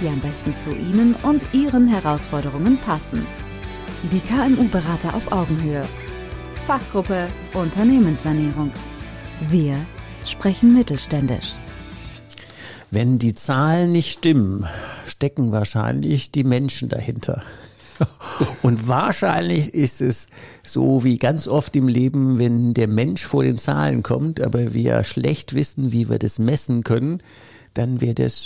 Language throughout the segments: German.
die am besten zu Ihnen und Ihren Herausforderungen passen. Die KMU-Berater auf Augenhöhe. Fachgruppe Unternehmenssanierung. Wir sprechen mittelständisch. Wenn die Zahlen nicht stimmen, stecken wahrscheinlich die Menschen dahinter. Und wahrscheinlich ist es so wie ganz oft im Leben, wenn der Mensch vor den Zahlen kommt, aber wir schlecht wissen, wie wir das messen können, dann wird es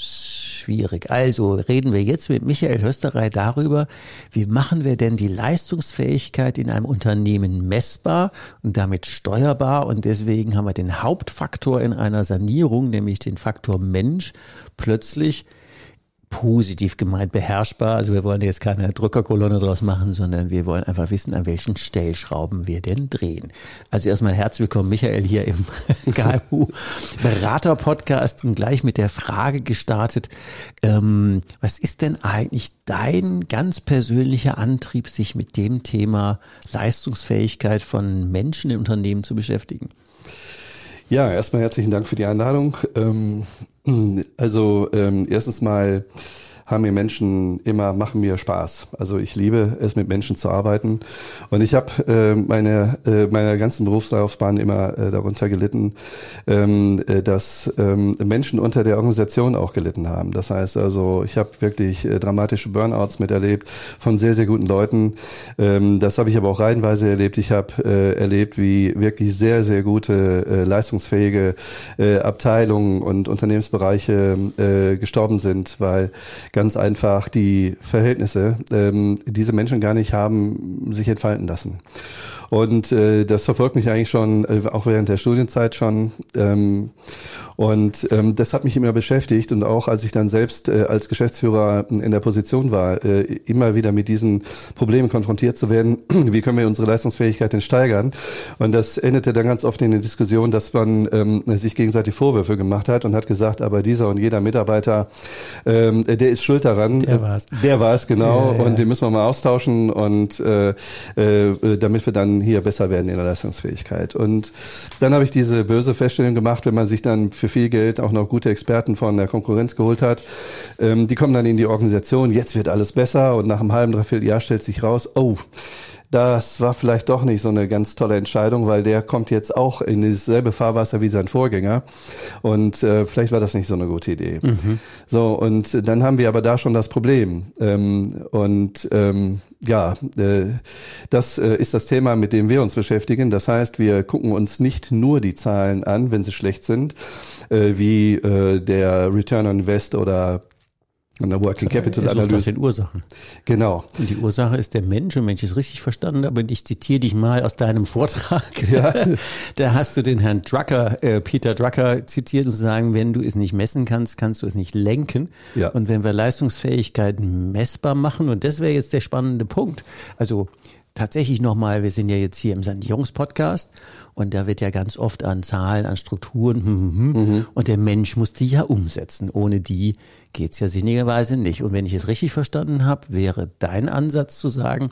schwierig. Also reden wir jetzt mit Michael Hösterei darüber, wie machen wir denn die Leistungsfähigkeit in einem Unternehmen messbar und damit steuerbar. Und deswegen haben wir den Hauptfaktor in einer Sanierung, nämlich den Faktor Mensch, plötzlich positiv gemeint beherrschbar. Also wir wollen jetzt keine Drückerkolonne draus machen, sondern wir wollen einfach wissen, an welchen Stellschrauben wir denn drehen. Also erstmal herzlich willkommen, Michael, hier im KMU Berater Podcast und gleich mit der Frage gestartet, ähm, was ist denn eigentlich dein ganz persönlicher Antrieb, sich mit dem Thema Leistungsfähigkeit von Menschen in Unternehmen zu beschäftigen? Ja, erstmal herzlichen Dank für die Einladung. Ähm, also ähm, erstens mal haben mir Menschen immer, machen mir Spaß. Also ich liebe es, mit Menschen zu arbeiten. Und ich habe äh, meine, äh, meiner ganzen Berufslaufbahn immer äh, darunter gelitten, ähm, äh, dass ähm, Menschen unter der Organisation auch gelitten haben. Das heißt also, ich habe wirklich äh, dramatische Burnouts miterlebt von sehr, sehr guten Leuten. Ähm, das habe ich aber auch reihenweise erlebt. Ich habe äh, erlebt, wie wirklich sehr, sehr gute, äh, leistungsfähige äh, Abteilungen und Unternehmensbereiche äh, gestorben sind, weil ganz einfach die Verhältnisse ähm, diese Menschen gar nicht haben sich entfalten lassen. Und äh, das verfolgt mich eigentlich schon, äh, auch während der Studienzeit schon. Ähm, und ähm, das hat mich immer beschäftigt und auch als ich dann selbst äh, als Geschäftsführer in der Position war, äh, immer wieder mit diesen Problemen konfrontiert zu werden. Wie können wir unsere Leistungsfähigkeit denn steigern? Und das endete dann ganz oft in der Diskussion, dass man ähm, sich gegenseitig Vorwürfe gemacht hat und hat gesagt, aber dieser und jeder Mitarbeiter, ähm, der ist schuld daran. Der war's. Der war es, genau. Ja, ja. Und den müssen wir mal austauschen und äh, äh, damit wir dann hier besser werden in der Leistungsfähigkeit. Und dann habe ich diese böse Feststellung gemacht, wenn man sich dann für viel Geld auch noch gute Experten von der Konkurrenz geholt hat. Ähm, die kommen dann in die Organisation, jetzt wird alles besser und nach einem halben, dreiviertel Jahr stellt sich raus, oh, das war vielleicht doch nicht so eine ganz tolle Entscheidung, weil der kommt jetzt auch in dasselbe Fahrwasser wie sein Vorgänger. Und äh, vielleicht war das nicht so eine gute Idee. Mhm. So, und dann haben wir aber da schon das Problem. Ähm, und ähm, ja, äh, das äh, ist das Thema, mit dem wir uns beschäftigen. Das heißt, wir gucken uns nicht nur die Zahlen an, wenn sie schlecht sind, äh, wie äh, der Return on Invest oder an der Working Capital Analyse. den Ursachen. Genau. Und die Ursache ist der Mensch. Und wenn ich es richtig verstanden habe, und ich zitiere dich mal aus deinem Vortrag, Ja. da hast du den Herrn Drucker, äh, Peter Drucker zitiert und sagen, wenn du es nicht messen kannst, kannst du es nicht lenken. Ja. Und wenn wir Leistungsfähigkeit messbar machen, und das wäre jetzt der spannende Punkt. Also tatsächlich nochmal, wir sind ja jetzt hier im Sanierungspodcast und da wird ja ganz oft an Zahlen, an Strukturen hm, hm, hm, und der Mensch muss die ja umsetzen. Ohne die geht's ja sinnigerweise nicht. Und wenn ich es richtig verstanden habe, wäre dein Ansatz zu sagen,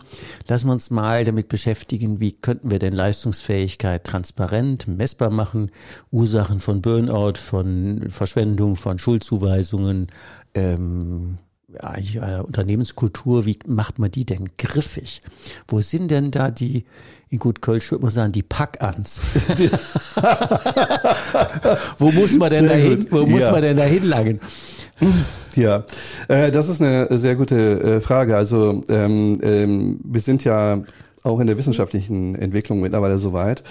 lassen wir uns mal damit beschäftigen, wie könnten wir denn Leistungsfähigkeit transparent, messbar machen, Ursachen von Burnout, von Verschwendung, von Schuldzuweisungen, ähm, eigentlich einer Unternehmenskultur, wie macht man die denn griffig? Wo sind denn da die, in gut Kölsch würde man sagen, die Packans? wo muss man denn dahin, gut. wo muss Ja. man denn da hinlangen? Ja, äh, das ist eine sehr gute äh, Frage. Also ähm, ähm, wir sind ja auch in der wissenschaftlichen Entwicklung mittlerweile so weit,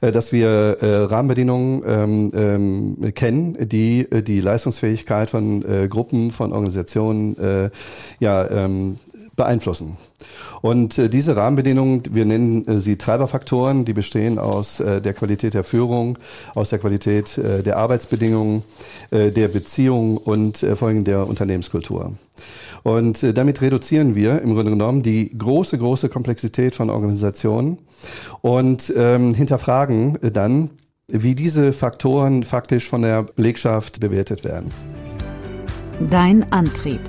äh, dass wir äh, Rahmenbedingungen ähm, ähm, kennen, die äh, die Leistungsfähigkeit von Gruppen, von Organisationen ja ähm, beeinflussen. Und äh, diese Rahmenbedingungen, wir nennen äh, sie Treiberfaktoren, die bestehen aus äh, der Qualität der Führung, aus der Qualität äh, der Arbeitsbedingungen, äh, der Beziehung und äh, vor allem der Unternehmenskultur. Und damit reduzieren wir im Grunde genommen die große, große Komplexität von Organisationen und ähm, hinterfragen dann, wie diese Faktoren faktisch von der Belegschaft bewertet werden. Dein Antrieb.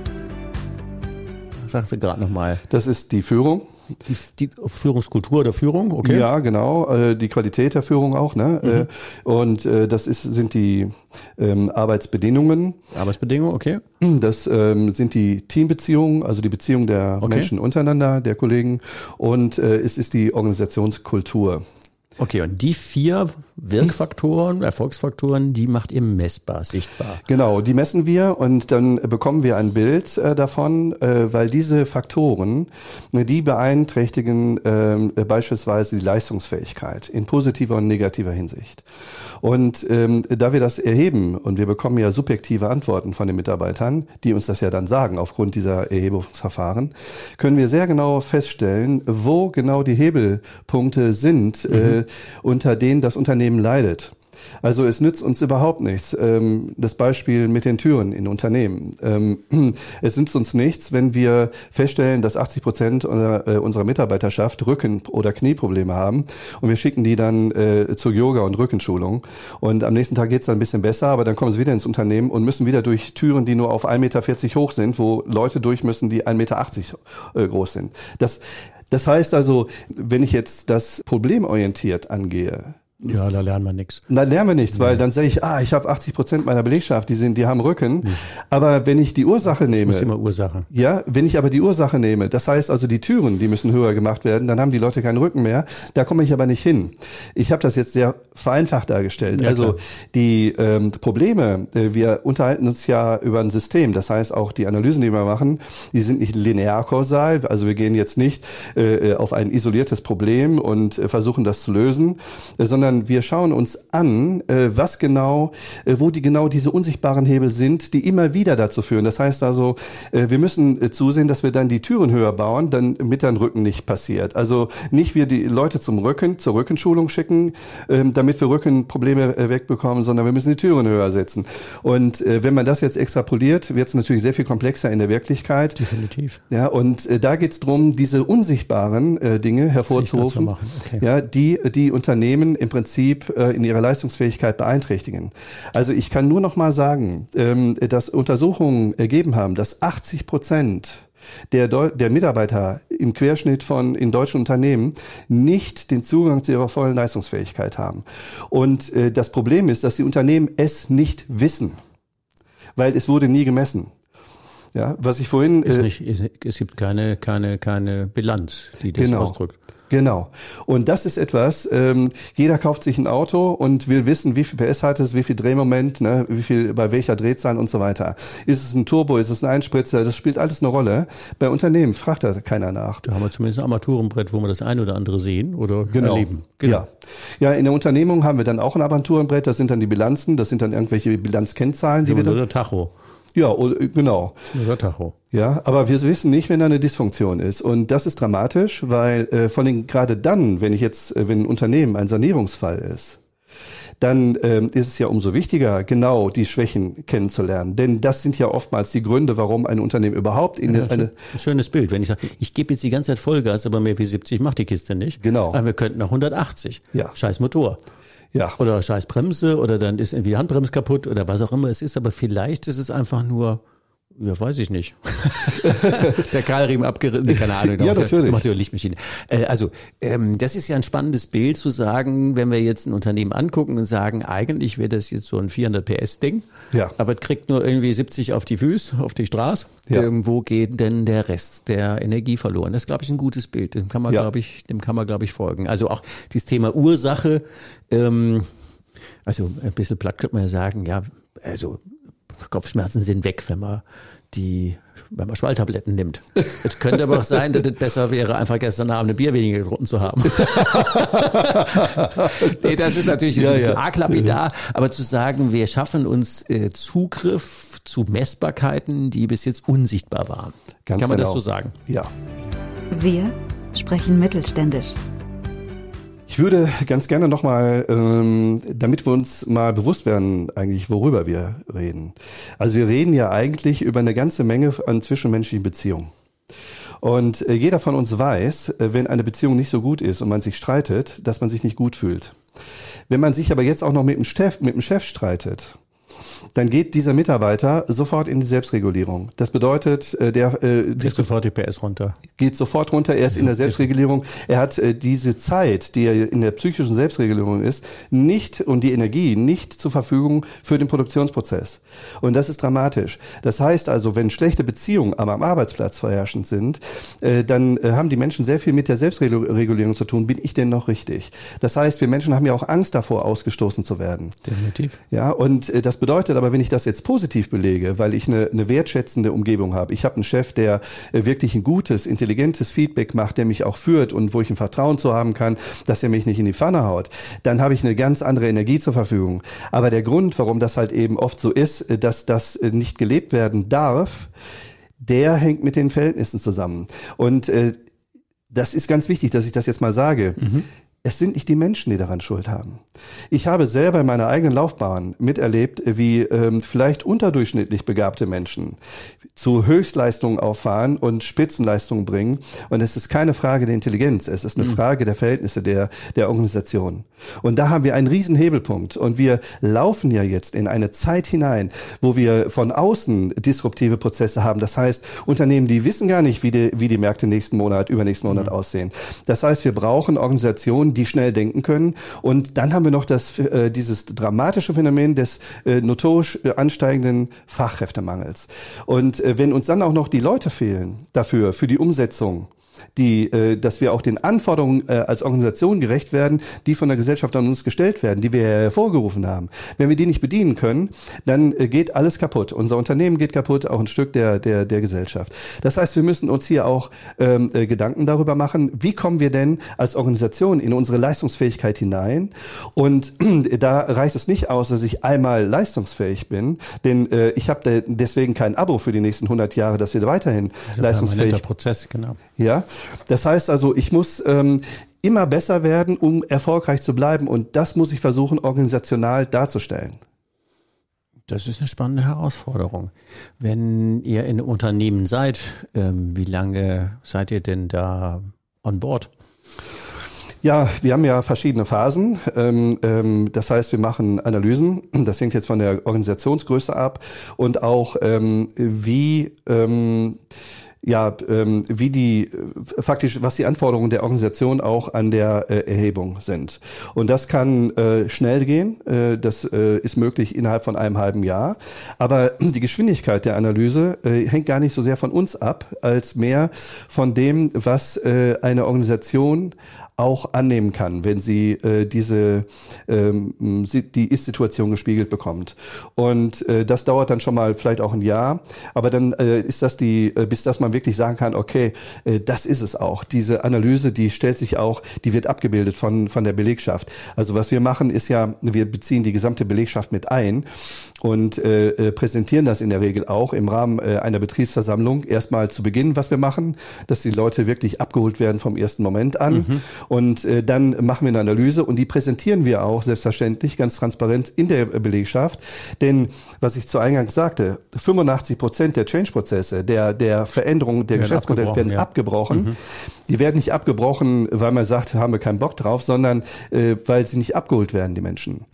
Sagst du gerade nochmal. Das ist die Führung. Die, die Führungskultur der Führung, okay? Ja, genau. Äh, die Qualität der Führung auch. Ne? Mhm. Äh, Und äh, das ist, sind die ähm, Arbeitsbedingungen. Arbeitsbedingungen, okay. Das ähm, sind die Teambeziehungen, also die Beziehung der Okay. Menschen untereinander, der Kollegen. Und es ist die Organisationskultur. Okay, und die vier Wirkfaktoren, Erfolgsfaktoren, die macht ihr messbar, sichtbar. Genau, die messen wir und dann bekommen wir ein Bild äh, davon, äh, weil diese Faktoren, ne, die beeinträchtigen ähm, äh, beispielsweise die Leistungsfähigkeit in positiver und negativer Hinsicht. Und ähm, da wir das erheben und wir bekommen ja subjektive Antworten von den Mitarbeitern, die uns das ja dann sagen aufgrund dieser Erhebungsverfahren, können wir sehr genau feststellen, wo genau die Hebelpunkte sind, äh, unter denen das Unternehmen leidet. Also es nützt uns überhaupt nichts. Ähm, das Beispiel mit den Türen in Unternehmen. Ähm, es nützt uns nichts, wenn wir feststellen, dass 80 Prozent unserer, äh, unserer Mitarbeiterschaft Rücken- oder Knieprobleme haben und wir schicken die dann äh, zur Yoga- und Rückenschulung. Und am nächsten Tag geht's dann ein bisschen besser, aber dann kommen sie wieder ins Unternehmen und müssen wieder durch Türen, die nur auf 1,40 Meter hoch sind, wo Leute durch müssen, die 1,80 Meter äh, groß sind. Das, das heißt also, wenn ich jetzt das problemorientiert angehe, Ja, da lernen wir nichts. dann lernen wir nichts, weil dann sage ich, ah, ich habe 80 Prozent meiner Belegschaft, die sind, die haben Rücken. Aber wenn ich die Ursache Das ist nehme, immer Ursache. ja, wenn ich aber die Ursache nehme, das heißt also die Türen, die müssen höher gemacht werden, dann haben die Leute keinen Rücken mehr. Da komme ich aber nicht hin. Ich habe das jetzt sehr vereinfacht dargestellt. Ja, also klar. die ähm, Probleme, äh, wir unterhalten uns ja über ein System. Das heißt auch die Analysen, die wir machen, die sind nicht linear kausal. Also wir gehen jetzt nicht äh, auf ein isoliertes Problem und äh, versuchen das zu lösen, äh, sondern wir schauen uns an, äh, was genau, äh, wo die genau diese unsichtbaren Hebel sind, die immer wieder dazu führen. Das heißt also, äh, wir müssen zusehen, dass wir dann die Türen höher bauen, dann mit deinem Rücken nicht passiert. Also nicht wir die Leute zum Rücken, zur Rückenschulung schicken, ähm, damit wir Rückenprobleme wegbekommen, sondern wir müssen die Türen höher setzen. Und wenn man das jetzt extrapoliert, wird es natürlich sehr viel komplexer in der Wirklichkeit. Definitiv. Ja, und da geht es darum, diese unsichtbaren Dinge hervorzurufen, okay. ja, die die Unternehmen im Prinzip äh, in ihrer Leistungsfähigkeit beeinträchtigen. Also ich kann nur noch mal sagen, ähm, dass Untersuchungen ergeben haben, dass 80 Prozent der, Deu der Mitarbeiter im Querschnitt von in deutschen Unternehmen nicht den Zugang zu ihrer vollen Leistungsfähigkeit haben. Und äh, das Problem ist, dass die Unternehmen es nicht wissen, weil es wurde nie gemessen. Ja, was ich vorhin Ist äh, nicht, ist, es gibt keine, keine, keine Bilanz, die das Genau. ausdrückt. Genau. Und das ist etwas, ähm, jeder kauft sich ein Auto und will wissen, wie viel PS hat es, wie viel Drehmoment, ne, wie viel, bei welcher Drehzahl und so weiter. Ist es ein Turbo, ist es ein Einspritzer, das spielt alles eine Rolle. Bei Unternehmen fragt da keiner nach. Da haben wir zumindest ein Armaturenbrett, wo wir das ein oder andere sehen oder Genau. erleben. Ja. ja, in der Unternehmung haben wir dann auch ein Armaturenbrett, das sind dann die Bilanzen, das sind dann irgendwelche Bilanzkennzahlen, die wir Oder dann, der Tacho. Ja, o- genau. Tacho. Ja, aber wir wissen nicht, wenn da eine Dysfunktion ist. Und das ist dramatisch, weil äh, vor allem gerade dann, wenn ich jetzt, äh, wenn ein Unternehmen ein Sanierungsfall ist, dann ähm, ist es ja umso wichtiger, genau die Schwächen kennenzulernen. Denn das sind ja oftmals die Gründe, warum ein Unternehmen überhaupt in Ja, eine, ein schönes Bild. Wenn ich sage, ich gebe jetzt die ganze Zeit Vollgas, aber mehr wie 70 macht die Kiste nicht. Genau. Aber wir könnten nach 180. Ja. Scheiß Motor. ja, Oder scheiß Bremse oder dann ist irgendwie die Handbremse kaputt oder was auch immer es ist. Aber vielleicht ist es einfach nur, ja, weiß ich nicht. der Keilriemen abgerissen, keine Ahnung. Ja, natürlich. Macht ja Lichtmaschine. Äh, also, ähm, das ist ja ein spannendes Bild zu sagen, wenn wir jetzt ein Unternehmen angucken und sagen, eigentlich wäre das jetzt so ein 400 PS Ding. Ja. Aber es kriegt nur irgendwie 70 auf die Füße, auf die Straße. Ja. Irgendwo geht denn der Rest der Energie verloren? Das ist, glaube ich, ein gutes Bild. Dem kann man, Ja. glaube ich, dem kann man, glaube ich, folgen. Also auch dieses Thema Ursache, ähm, also ein bisschen platt könnte man ja sagen, ja, also Kopfschmerzen sind weg, wenn man die, wenn man Schwalltabletten nimmt. es könnte aber auch sein, dass es besser wäre, einfach gestern Abend ein Bier weniger getrunken zu haben. nee, das ist natürlich ja, ein ja. arg lapidar, aber zu sagen, wir schaffen uns äh, Zugriff zu Messbarkeiten, die bis jetzt unsichtbar waren. Ganz Kann man genau. das so sagen? Ja. Wir sprechen mittelständisch. Ich würde ganz gerne nochmal, ähm, damit wir uns mal bewusst werden, eigentlich, worüber wir reden. Also wir reden ja eigentlich über eine ganze Menge an zwischenmenschlichen Beziehungen. Und äh, jeder von uns weiß, äh, wenn eine Beziehung nicht so gut ist und man sich streitet, dass man sich nicht gut fühlt. Wenn man sich aber jetzt auch noch mit dem Chef, mit dem Chef streitet, dann geht dieser Mitarbeiter sofort in die Selbstregulierung. Das bedeutet, äh, der äh, geht sofort die PS runter. Geht sofort runter. Er ist in der Selbstregulierung. Er hat äh, diese Zeit, die er in der psychischen Selbstregulierung ist, nicht und die Energie nicht zur Verfügung für den Produktionsprozess. Und das ist dramatisch. Das heißt also, wenn schlechte Beziehungen aber am Arbeitsplatz vorherrschend sind, äh, dann äh, haben die Menschen sehr viel mit der Selbstregulierung zu tun. Bin ich denn noch richtig? Das heißt, wir Menschen haben ja auch Angst davor, ausgestoßen zu werden. Definitiv. Ja, und äh, das bedeutet aber, wenn ich das jetzt positiv belege, weil ich eine, eine wertschätzende Umgebung habe, ich habe einen Chef, der äh, wirklich ein gutes, intelligentes Feedback macht, der mich auch führt und wo ich ein Vertrauen zu haben kann, dass er mich nicht in die Pfanne haut, dann habe ich eine ganz andere Energie zur Verfügung. Aber der Grund, warum das halt eben oft so ist, äh, dass das äh, nicht gelebt werden darf, der hängt mit den Verhältnissen zusammen. Und äh, das ist ganz wichtig, dass ich das jetzt mal sage. Mhm. Es sind nicht die Menschen, die daran Schuld haben. Ich habe selber in meiner eigenen Laufbahn miterlebt, wie ähm, vielleicht unterdurchschnittlich begabte Menschen zu Höchstleistungen auffahren und Spitzenleistungen bringen. Und es ist keine Frage der Intelligenz, es ist eine mhm. Frage der Verhältnisse der, der Organisation. Und da haben wir einen riesen Hebelpunkt. Und wir laufen ja jetzt in eine Zeit hinein, wo wir von außen disruptive Prozesse haben. Das heißt, Unternehmen, die wissen gar nicht, wie die, wie die Märkte nächsten Monat, übernächsten Monat mhm. aussehen. Das heißt, wir brauchen Organisationen, die schnell denken können. Und dann haben wir noch das, äh, dieses dramatische Phänomen des äh, notorisch äh, ansteigenden Fachkräftemangels. Und äh, wenn uns dann auch noch die Leute fehlen dafür, für die Umsetzung, die, äh, dass wir auch den Anforderungen äh, als Organisation gerecht werden, die von der Gesellschaft an uns gestellt werden, die wir hervorgerufen haben. Wenn wir die nicht bedienen können, dann äh, geht alles kaputt. Unser Unternehmen geht kaputt, auch ein Stück der, der, der Gesellschaft. Das heißt, wir müssen uns hier auch ähm, äh, Gedanken darüber machen, wie kommen wir denn als Organisation in unsere Leistungsfähigkeit hinein? Und äh, da reicht es nicht aus, dass ich einmal leistungsfähig bin, denn äh, ich habe deswegen kein Abo für die nächsten 100 Jahre, dass wir weiterhin ja, leistungsfähig. sind. Prozess, genau. Ja, das heißt also, ich muss ähm, immer besser werden, um erfolgreich zu bleiben. Und das muss ich versuchen, organisational darzustellen. Das ist eine spannende Herausforderung. Wenn ihr in einem Unternehmen seid, ähm, wie lange seid ihr denn da on board? Ja, wir haben ja verschiedene Phasen. Ähm, ähm, das heißt, wir machen Analysen. Das hängt jetzt von der Organisationsgröße ab und auch ähm, wie ja, ähm, wie die äh, faktisch, was die Anforderungen der Organisation auch an der äh, Erhebung sind. Und das kann äh, schnell gehen, äh, das äh, ist möglich innerhalb von einem halben Jahr. Aber die Geschwindigkeit der Analyse äh, hängt gar nicht so sehr von uns ab, als mehr von dem, was äh, eine Organisation auch annehmen kann, wenn sie äh, diese ähm, die Ist-Situation gespiegelt bekommt. Und äh, das dauert dann schon mal vielleicht auch ein Jahr, aber dann äh, ist das die, äh, bis dass man wirklich sagen kann, okay, äh, das ist es auch. Diese Analyse, die stellt sich auch, die wird abgebildet von von der Belegschaft. Also was wir machen, ist ja, wir beziehen die gesamte Belegschaft mit ein und äh, äh, präsentieren das in der Regel auch im Rahmen einer Betriebsversammlung erstmal zu Beginn, was wir machen, dass die Leute wirklich abgeholt werden vom ersten Moment an. Mhm. Und äh, dann machen wir eine Analyse und die präsentieren wir auch selbstverständlich ganz transparent in der Belegschaft. Denn was ich zu Eingang sagte, 85 Prozent der Change-Prozesse, der, der Veränderungen der Geschäftsmodelle werden ja. abgebrochen. Mhm. Die werden nicht abgebrochen, weil man sagt, haben wir keinen Bock drauf, sondern äh, weil sie nicht abgeholt werden, die Menschen.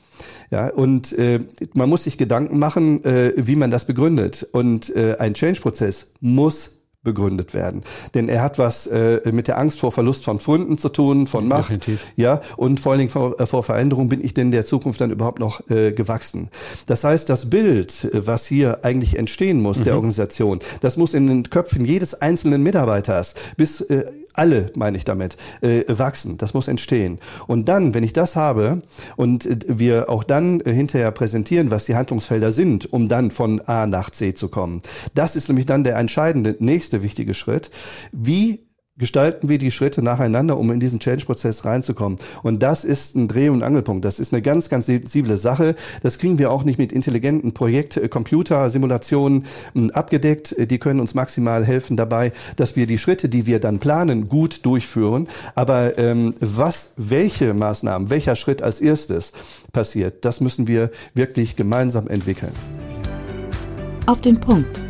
Ja, und äh, man muss sich Gedanken machen, äh, wie man das begründet. Und äh, ein Change-Prozess muss begründet werden. Denn er hat was äh, mit der Angst vor Verlust von Funden zu tun, von Macht. Definitiv. Ja, und vor allen Dingen vor, äh, vor Veränderung bin ich denn der Zukunft dann überhaupt noch äh, gewachsen. Das heißt, das Bild, äh, was hier eigentlich entstehen muss, mhm. der Organisation, das muss in den Köpfen jedes einzelnen Mitarbeiters bis äh, alle meine ich damit, äh, wachsen. Das muss entstehen. Und dann, wenn ich das habe und wir auch dann äh, hinterher präsentieren, was die Handlungsfelder sind, um dann von A nach C zu kommen. Das ist nämlich dann der entscheidende nächste wichtige Schritt. Wie gestalten wir die Schritte nacheinander, um in diesen Change-Prozess reinzukommen. Und das ist ein Dreh- und Angelpunkt. Das ist eine ganz, ganz sensible Sache. Das kriegen wir auch nicht mit intelligenten Projekt, äh, hm, abgedeckt. Die können uns maximal helfen dabei, dass wir die Schritte, die wir dann planen, gut durchführen. Aber ähm, was, welche Maßnahmen, welcher Schritt als erstes passiert, das müssen wir wirklich gemeinsam entwickeln. Auf den Punkt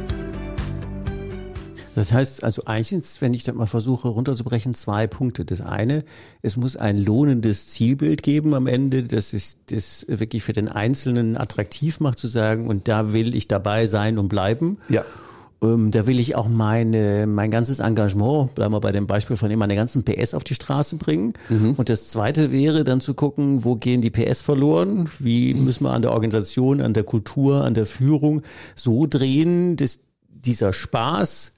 das heißt also eigentlich, wenn ich das mal versuche runterzubrechen, zwei Punkte. Das eine, es muss ein lohnendes Zielbild geben am Ende, das ist das wirklich für den Einzelnen attraktiv macht zu sagen, und da will ich dabei sein und bleiben. Ja. Ähm, da will ich auch meine, mein ganzes Engagement, bleiben wir bei dem Beispiel von ihm, meine ganzen PS auf die Straße bringen. Mhm. Und das zweite wäre dann zu gucken, wo gehen die PS verloren? Wie müssen wir an der Organisation, an der Kultur, an der Führung so drehen, dass dieser Spaß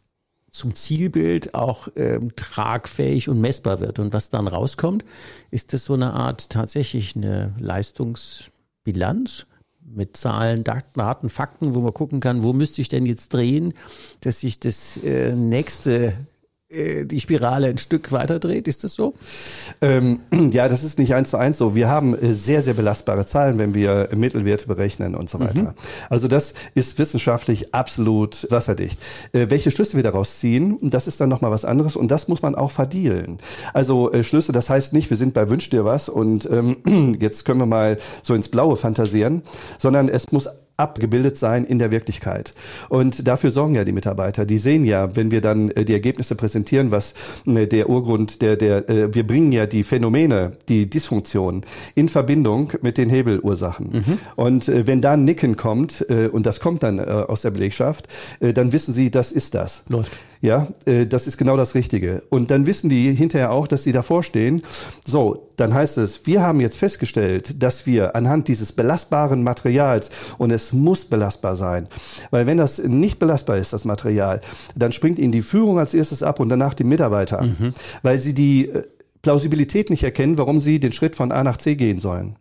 zum Zielbild auch ähm, tragfähig und messbar wird. Und was dann rauskommt, ist das so eine Art tatsächlich eine Leistungsbilanz mit Zahlen, Daten, Fakten, wo man gucken kann, wo müsste ich denn jetzt drehen, dass sich das äh, nächste die Spirale ein Stück weiter dreht. Ist das so? Ähm, ja, das ist nicht eins zu eins so. Wir haben äh, sehr, sehr belastbare Zahlen, wenn wir Mittelwerte berechnen und so weiter. Mhm. Also das ist wissenschaftlich absolut wasserdicht. Äh, welche Schlüsse wir daraus ziehen, das ist dann nochmal was anderes und das muss man auch verdielen. Also äh, Schlüsse, das heißt nicht, wir sind bei Wünsch dir was und ähm, jetzt können wir mal so ins Blaue fantasieren, sondern es muss abgebildet sein in der Wirklichkeit. Und dafür sorgen ja die Mitarbeiter. Die sehen ja, wenn wir dann äh, die Ergebnisse präsentieren, was äh, der Urgrund, der, der, äh, wir bringen ja die Phänomene, die Dysfunktion in Verbindung mit den Hebelursachen. Mhm. Und wenn da ein Nicken kommt, und das kommt dann aus der Belegschaft, dann wissen sie, das ist das. Läuft. Ja, äh, das ist genau das Richtige. Und dann wissen die hinterher auch, dass sie davor stehen. So, dann heißt es, wir haben jetzt festgestellt, dass wir anhand dieses belastbaren Materials, und es muss belastbar sein, weil wenn das nicht belastbar ist, das Material, dann springt ihnen die Führung als erstes ab und danach die Mitarbeiter, mhm. weil sie die äh, Plausibilität nicht erkennen, warum sie den Schritt von A nach C gehen sollen.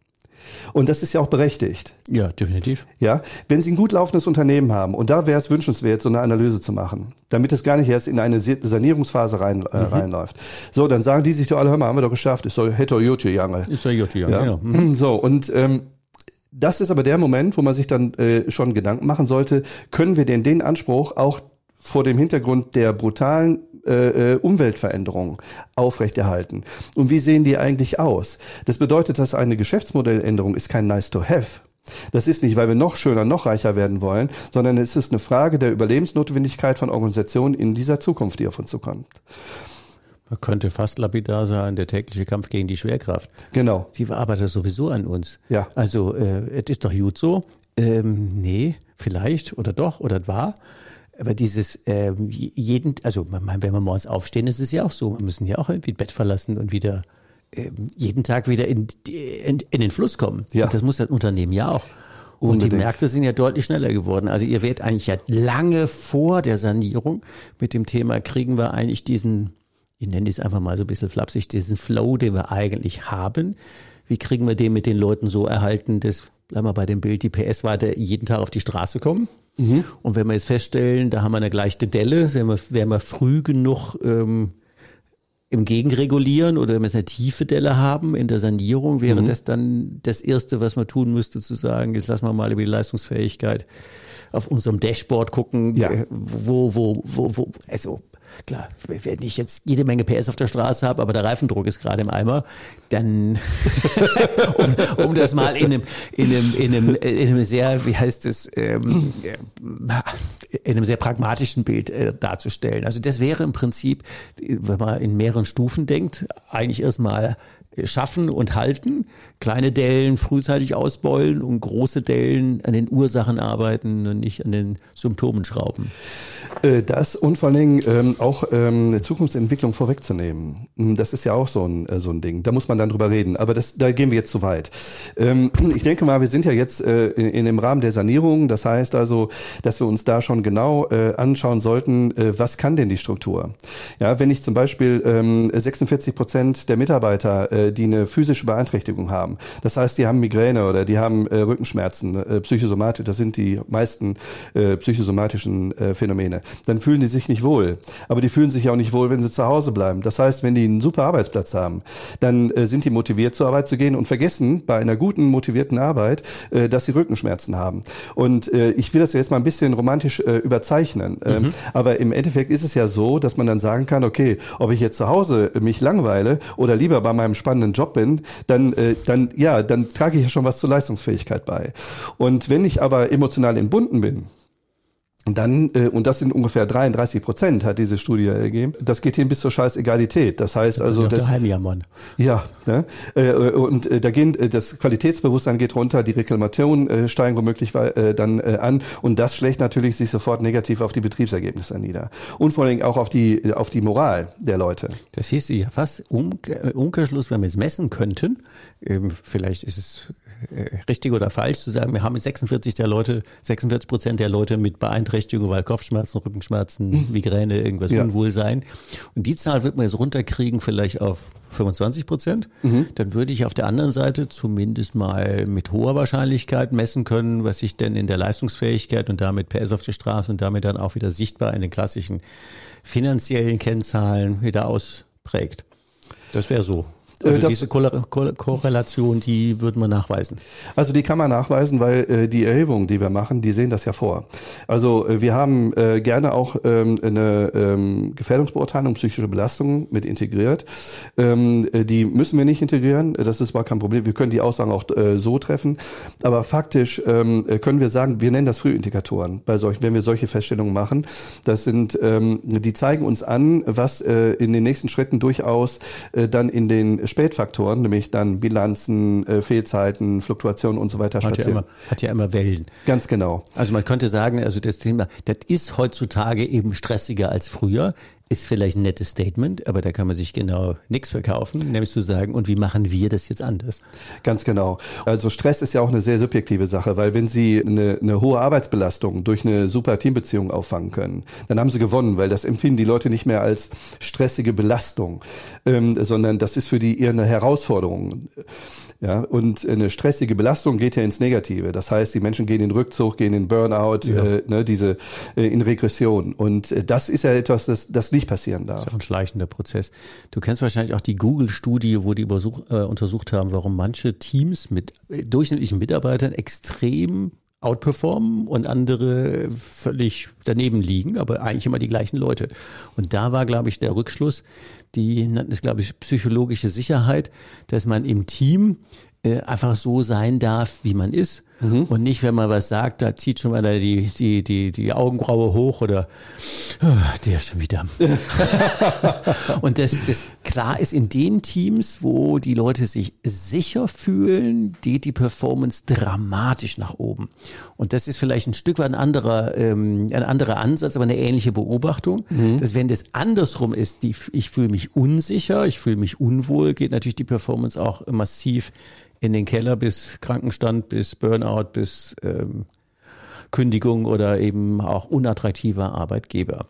Und das ist ja auch berechtigt. Ja, definitiv. Ja, wenn Sie ein gut laufendes Unternehmen haben, und da wäre es wünschenswert, so eine Analyse zu machen, damit es gar nicht erst in eine Sanierungsphase rein, äh, mhm. reinläuft. So, dann sagen die sich doch alle, hör mal, haben wir doch geschafft, ist doch Heto Jochi Jange. Ist doch Jochi Jange, ja. genau. Mhm. So, und ähm, das ist aber der Moment, wo man sich dann äh, schon Gedanken machen sollte, können wir denn den Anspruch auch vor dem Hintergrund der brutalen äh, äh, Umweltveränderungen aufrechterhalten. Und wie sehen die eigentlich aus? Das bedeutet, dass eine Geschäftsmodelländerung ist kein nice to have. Das ist nicht, weil wir noch schöner, noch reicher werden wollen, sondern es ist eine Frage der Überlebensnotwendigkeit von Organisationen in dieser Zukunft, die auf uns zukommt. Man könnte fast lapidar sagen, der tägliche Kampf gegen die Schwerkraft. Genau. Die arbeitet sowieso an uns. Ja. Also, äh, es ist doch gut so. Ähm, nee, vielleicht oder doch oder war. Aber dieses äh, jeden, also wenn wir morgens aufstehen, ist es ja auch so, wir müssen ja auch irgendwie Bett verlassen und wieder äh, jeden Tag wieder in, in, in den Fluss kommen. Ja. Und das muss das Unternehmen ja auch. Und die Märkte sind ja deutlich schneller geworden. Also ihr werdet eigentlich ja lange vor der Sanierung mit dem Thema, kriegen wir eigentlich diesen, ich nenne es einfach mal so ein bisschen flapsig, diesen Flow, den wir eigentlich haben. Wie kriegen wir den mit den Leuten so erhalten, dass, bleiben wir bei dem Bild, die PS weiter jeden Tag auf die Straße kommen? Mhm. Und wenn wir jetzt feststellen, da haben wir eine gleiche Delle, werden wir, werden wir früh genug ähm, im Gegenregulieren oder wenn wir eine tiefe Delle haben in der Sanierung, wäre mhm. das dann das Erste, was man tun müsste, zu sagen, jetzt lassen wir mal über die Leistungsfähigkeit auf unserem Dashboard gucken, ja. wo, wo, wo, wo, also klar, wenn ich jetzt jede Menge PS auf der Straße habe, aber der Reifendruck ist gerade im Eimer, dann, um, um das mal in einem, in einem, in einem, in einem sehr, wie heißt es, ähm, in einem sehr pragmatischen Bild äh, darzustellen. Also das wäre im Prinzip, wenn man in mehreren Stufen denkt, eigentlich erstmal schaffen und halten, kleine Dellen frühzeitig ausbeulen und große Dellen an den Ursachen arbeiten und nicht an den Symptomen schrauben. Äh, das und vor allen Dingen ähm, auch ähm, Zukunftsentwicklung vorwegzunehmen. Hm, das ist ja auch so ein, äh, so ein Ding. Da muss man dann drüber reden. Aber das, da gehen wir jetzt zu weit. Ähm, ich denke mal, wir sind ja jetzt äh, in, in dem Rahmen der Sanierung. Das heißt also, dass wir uns da schon genau anschauen sollten, was kann denn die Struktur? Ja, wenn ich zum Beispiel ähm, 46 Prozent der Mitarbeiter, äh, die eine physische Beeinträchtigung haben, das heißt, die haben Migräne oder die haben äh, Rückenschmerzen, äh, Psychosomatisch, das sind die meisten äh, psychosomatischen äh, Phänomene, dann fühlen die sich nicht wohl. Aber die fühlen sich auch nicht wohl, wenn sie zu Hause bleiben. Das heißt, wenn die einen super Arbeitsplatz haben, dann äh, sind die motiviert zur Arbeit zu gehen und vergessen bei einer guten, motivierten Arbeit, äh, dass sie Rückenschmerzen haben. Und äh, ich will das jetzt mal ein bisschen romantisch äh, überzeichnen. Ähm, mhm. Aber im Endeffekt ist es ja so, dass man dann sagen kann, okay, ob ich jetzt zu Hause mich langweile oder lieber bei meinem spannenden Job bin, dann, äh, dann, ja, dann trage ich ja schon was zur Leistungsfähigkeit bei. Und wenn ich aber emotional entbunden bin, dann, äh, und das sind ungefähr 33 Prozent, hat diese Studie ergeben. Das geht hin bis zur Scheißegalität. Das heißt also, das, ja, ne? Äh, und äh, da gehen, das Qualitätsbewusstsein geht runter, die Reklamationen steigen womöglich dann an und das schlägt natürlich sich sofort negativ auf die Betriebsergebnisse nieder und vor allen Dingen auch auf die, auf die Moral der Leute. Das hieß ja fast Umkehrschluss, wenn wir es messen könnten, ähm, vielleicht ist es richtig oder falsch zu sagen, wir haben 46 der Leute, 46 Prozent der Leute mit Beeinträchtigung, weil Kopfschmerzen, Rückenschmerzen, mhm. Migräne, irgendwas ja. Unwohlsein. Und die Zahl wird man jetzt runterkriegen, vielleicht auf 25 Prozent. Mhm. Dann würde ich auf der anderen Seite zumindest mal mit hoher Wahrscheinlichkeit messen können, was sich denn in der Leistungsfähigkeit und damit PS auf der Straße und damit dann auch wieder sichtbar in den klassischen finanziellen Kennzahlen wieder ausprägt. Das wäre so. Also das, diese Korrelation, die würde man nachweisen. Also die kann man nachweisen, weil äh, die Erhebungen, die wir machen, die sehen das ja vor. Also äh, wir haben äh, gerne auch ähm, eine ähm, Gefährdungsbeurteilung psychische Belastungen mit integriert. Ähm, äh, die müssen wir nicht integrieren, das ist mal kein Problem. Wir können die Aussagen auch äh, so treffen. Aber faktisch ähm, äh, können wir sagen, wir nennen das Frühindikatoren, bei solchen, wenn wir solche Feststellungen machen. Das sind, ähm, die zeigen uns an, was äh, in den nächsten Schritten durchaus äh, dann in den Spätfaktoren, nämlich dann Bilanzen, äh, Fehlzeiten, Fluktuationen und so weiter hat ja, immer, hat ja immer Wellen. Ganz genau. Also man könnte sagen, also das Thema, das ist heutzutage eben stressiger als früher ist vielleicht ein nettes Statement, aber da kann man sich genau nichts verkaufen, nämlich zu sagen, und wie machen wir das jetzt anders? Ganz genau. Also Stress ist ja auch eine sehr subjektive Sache, weil wenn Sie eine, eine hohe Arbeitsbelastung durch eine super Teambeziehung auffangen können, dann haben Sie gewonnen, weil das empfinden die Leute nicht mehr als stressige Belastung, ähm, sondern das ist für die eher eine Herausforderung. Ja, und eine stressige Belastung geht ja ins Negative. Das heißt, die Menschen gehen in Rückzug, gehen in Burnout, ja. äh, ne, diese äh, in Regression. Und äh, das ist ja etwas, das, das nicht passieren darf. Das ist ein schleichender Prozess. Du kennst wahrscheinlich auch die Google-Studie, wo die äh, untersucht haben, warum manche Teams mit äh, durchschnittlichen Mitarbeitern extrem outperformen und andere völlig daneben liegen, aber eigentlich immer die gleichen Leute. Und da war, glaube ich, der Rückschluss, die nannten es, glaube ich, psychologische Sicherheit, dass man im Team äh, einfach so sein darf, wie man ist Mhm. Und nicht, wenn man was sagt, da zieht schon mal die, die, die, die Augenbraue hoch oder oh, der ist schon wieder. und das, das klar ist, in den Teams, wo die Leute sich sicher fühlen, geht die Performance dramatisch nach oben. Und das ist vielleicht ein Stück weit ein anderer, ähm, ein anderer Ansatz, aber eine ähnliche Beobachtung, mhm. dass wenn das andersrum ist, die, ich fühle mich unsicher, ich fühle mich unwohl, geht natürlich die Performance auch massiv in den Keller bis Krankenstand, bis Burnout, bis ähm, Kündigung oder eben auch unattraktiver Arbeitgeber.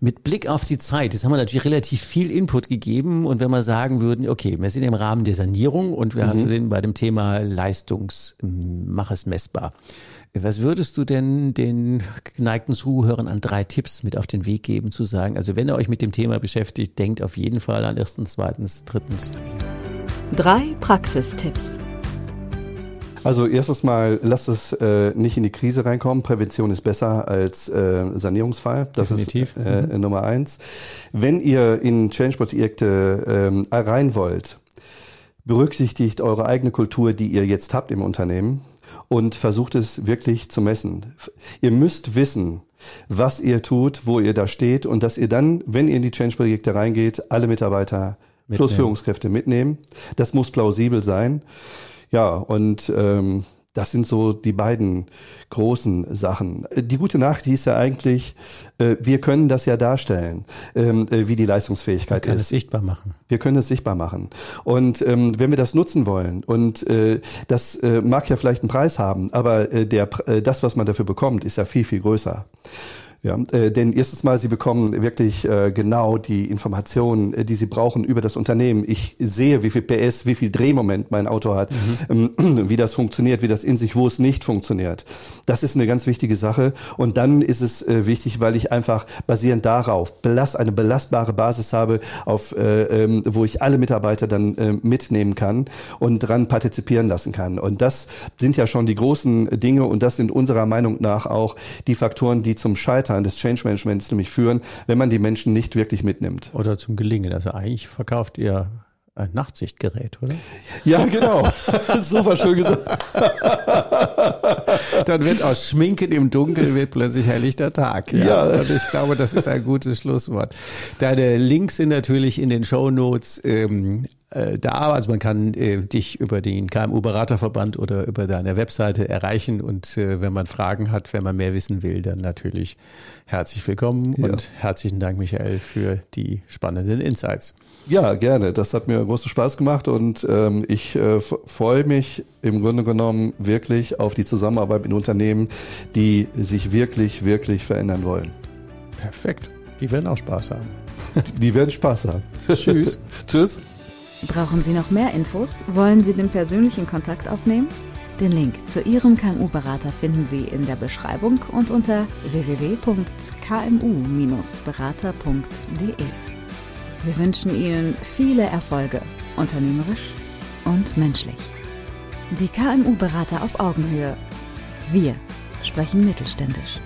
Mit Blick auf die Zeit, jetzt haben wir natürlich relativ viel Input gegeben und wenn wir sagen würden, okay, wir sind im Rahmen der Sanierung und wir mhm. sind bei dem Thema Leistungs, mach es messbar. Was würdest du denn den geneigten Zuhörern an drei Tipps mit auf den Weg geben, zu sagen, also wenn ihr euch mit dem Thema beschäftigt, denkt auf jeden Fall an erstens, zweitens, drittens. Drei Praxistipps. Also erstes Mal, lasst es äh, nicht in die Krise reinkommen. Prävention ist besser als äh, Sanierungsfall. Das Definitiv. ist äh, mhm. Nummer eins. Wenn ihr in Change-Projekte ähm, rein wollt, berücksichtigt eure eigene Kultur, die ihr jetzt habt im Unternehmen und versucht es wirklich zu messen. Ihr müsst wissen, was ihr tut, wo ihr da steht und dass ihr dann, wenn ihr in die Change-Projekte reingeht, alle Mitarbeiter mitnehmen. plus Führungskräfte mitnehmen. Das muss plausibel sein. Ja, und ähm, das sind so die beiden großen Sachen. Die gute Nachricht ist ja eigentlich, äh, wir können das ja darstellen, ähm, äh, wie die Leistungsfähigkeit wir können ist. Es sichtbar machen. Wir können es sichtbar machen. Und ähm, wenn wir das nutzen wollen, und äh, das äh, mag ja vielleicht einen Preis haben, aber äh, der, äh, das, was man dafür bekommt, ist ja viel, viel größer. Ja, äh, denn erstens mal, Sie bekommen wirklich äh, genau die Informationen, äh, die Sie brauchen über das Unternehmen. Ich sehe, wie viel PS, wie viel Drehmoment mein Auto hat, mhm. ähm, wie das funktioniert, wie das in sich, wo es nicht funktioniert. Das ist eine ganz wichtige Sache. Und dann ist es äh, wichtig, weil ich einfach basierend darauf belast, eine belastbare Basis habe, auf, äh, ähm, wo ich alle Mitarbeiter dann äh, mitnehmen kann und dran partizipieren lassen kann. Und das sind ja schon die großen Dinge und das sind unserer Meinung nach auch die Faktoren, die zum Scheitern Scheitern des Change Managements nämlich führen, wenn man die Menschen nicht wirklich mitnimmt. Oder zum Gelingen. Also eigentlich verkauft ihr ein Nachtsichtgerät, oder? Ja, genau. Super schön gesagt. Dann wird aus Schminken im Dunkeln wird plötzlich helllichter Tag. Ja. ja. Und ich glaube, das ist ein gutes Schlusswort. Deine Links sind natürlich in den Show Notes ähm, äh, da. Also man kann äh, dich über den KMU-Beraterverband oder über deine Webseite erreichen. Und äh, wenn man Fragen hat, wenn man mehr wissen will, dann natürlich herzlich willkommen ja. und herzlichen Dank, Michael, für die spannenden Insights. Ja, gerne. Das hat mir großen Spaß gemacht und ähm, ich äh, freue mich im Grunde genommen wirklich auf die Zusammenarbeit mit Unternehmen, die sich wirklich, wirklich verändern wollen. Perfekt. Die werden auch Spaß haben. Die werden Spaß haben. Tschüss. Tschüss. Brauchen Sie noch mehr Infos? Wollen Sie den persönlichen Kontakt aufnehmen? Den Link zu Ihrem KMU-Berater finden Sie in der Beschreibung und unter www.kmu-berater.de. Wir wünschen Ihnen viele Erfolge, unternehmerisch und menschlich. Die KMU-Berater auf Augenhöhe. Wir sprechen mittelständisch.